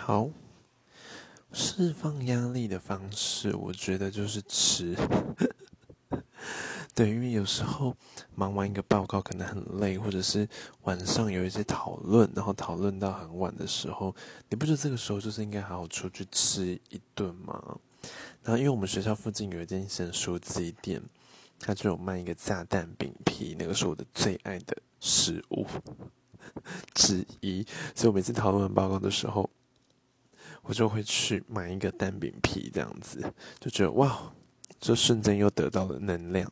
好，释放压力的方式，我觉得就是吃。对，因为有时候忙完一个报告可能很累，或者是晚上有一些讨论，然后讨论到很晚的时候，你不觉得这个时候就是应该好好出去吃一顿吗？然后，因为我们学校附近有一间咸酥鸡店，它就有卖一个炸蛋饼皮，那个是我的最爱的食物之一，所以我每次讨论完报告的时候。我就会去买一个蛋饼皮，这样子就觉得哇，这瞬间又得到了能量。